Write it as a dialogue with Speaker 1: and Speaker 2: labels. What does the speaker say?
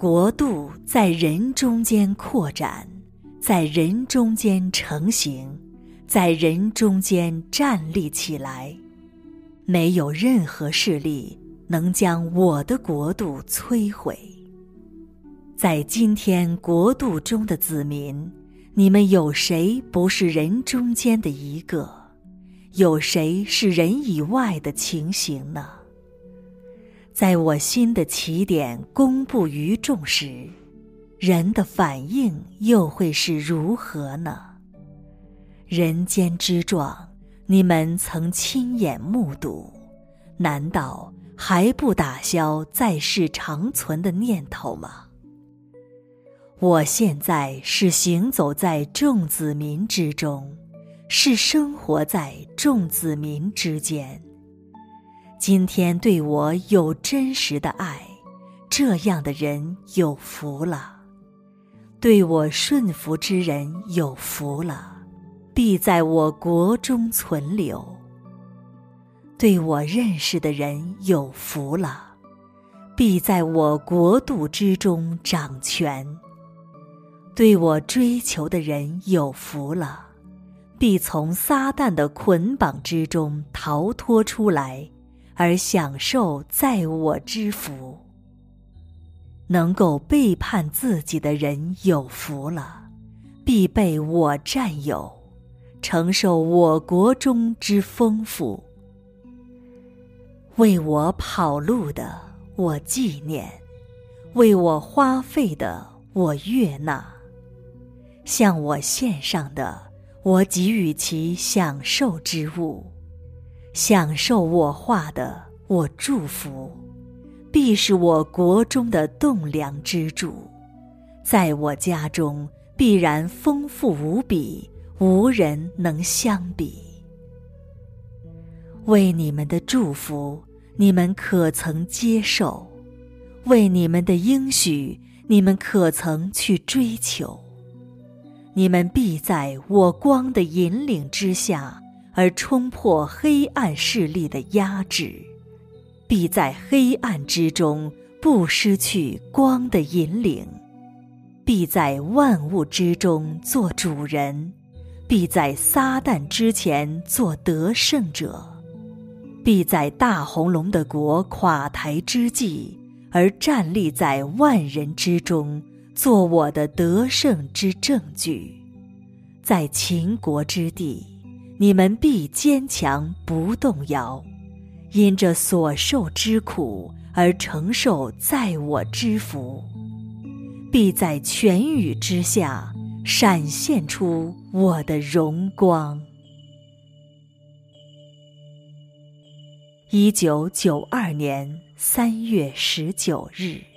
Speaker 1: 国度在人中间扩展，在人中间成型，在人中间站立起来。没有任何势力能将我的国度摧毁。在今天国度中的子民，你们有谁不是人中间的一个？有谁是人以外的情形呢？在我新的起点公布于众时，人的反应又会是如何呢？人间之状，你们曾亲眼目睹，难道还不打消在世长存的念头吗？我现在是行走在众子民之中，是生活在众子民之间。今天对我有真实的爱，这样的人有福了；对我顺服之人有福了，必在我国中存留；对我认识的人有福了，必在我国度之中掌权；对我追求的人有福了，必从撒旦的捆绑之中逃脱出来。而享受在我之福，能够背叛自己的人有福了，必被我占有，承受我国中之丰富。为我跑路的，我纪念；为我花费的，我悦纳；向我献上的，我给予其享受之物。享受我画的，我祝福，必是我国中的栋梁之柱，在我家中必然丰富无比，无人能相比。为你们的祝福，你们可曾接受？为你们的应许，你们可曾去追求？你们必在我光的引领之下。而冲破黑暗势力的压制，必在黑暗之中不失去光的引领；必在万物之中做主人；必在撒旦之前做得胜者；必在大红龙的国垮台之际，而站立在万人之中，做我的得胜之证据；在秦国之地。你们必坚强不动摇，因这所受之苦而承受在我之福，必在全宇之下闪现出我的荣光。一九九二年三月十九日。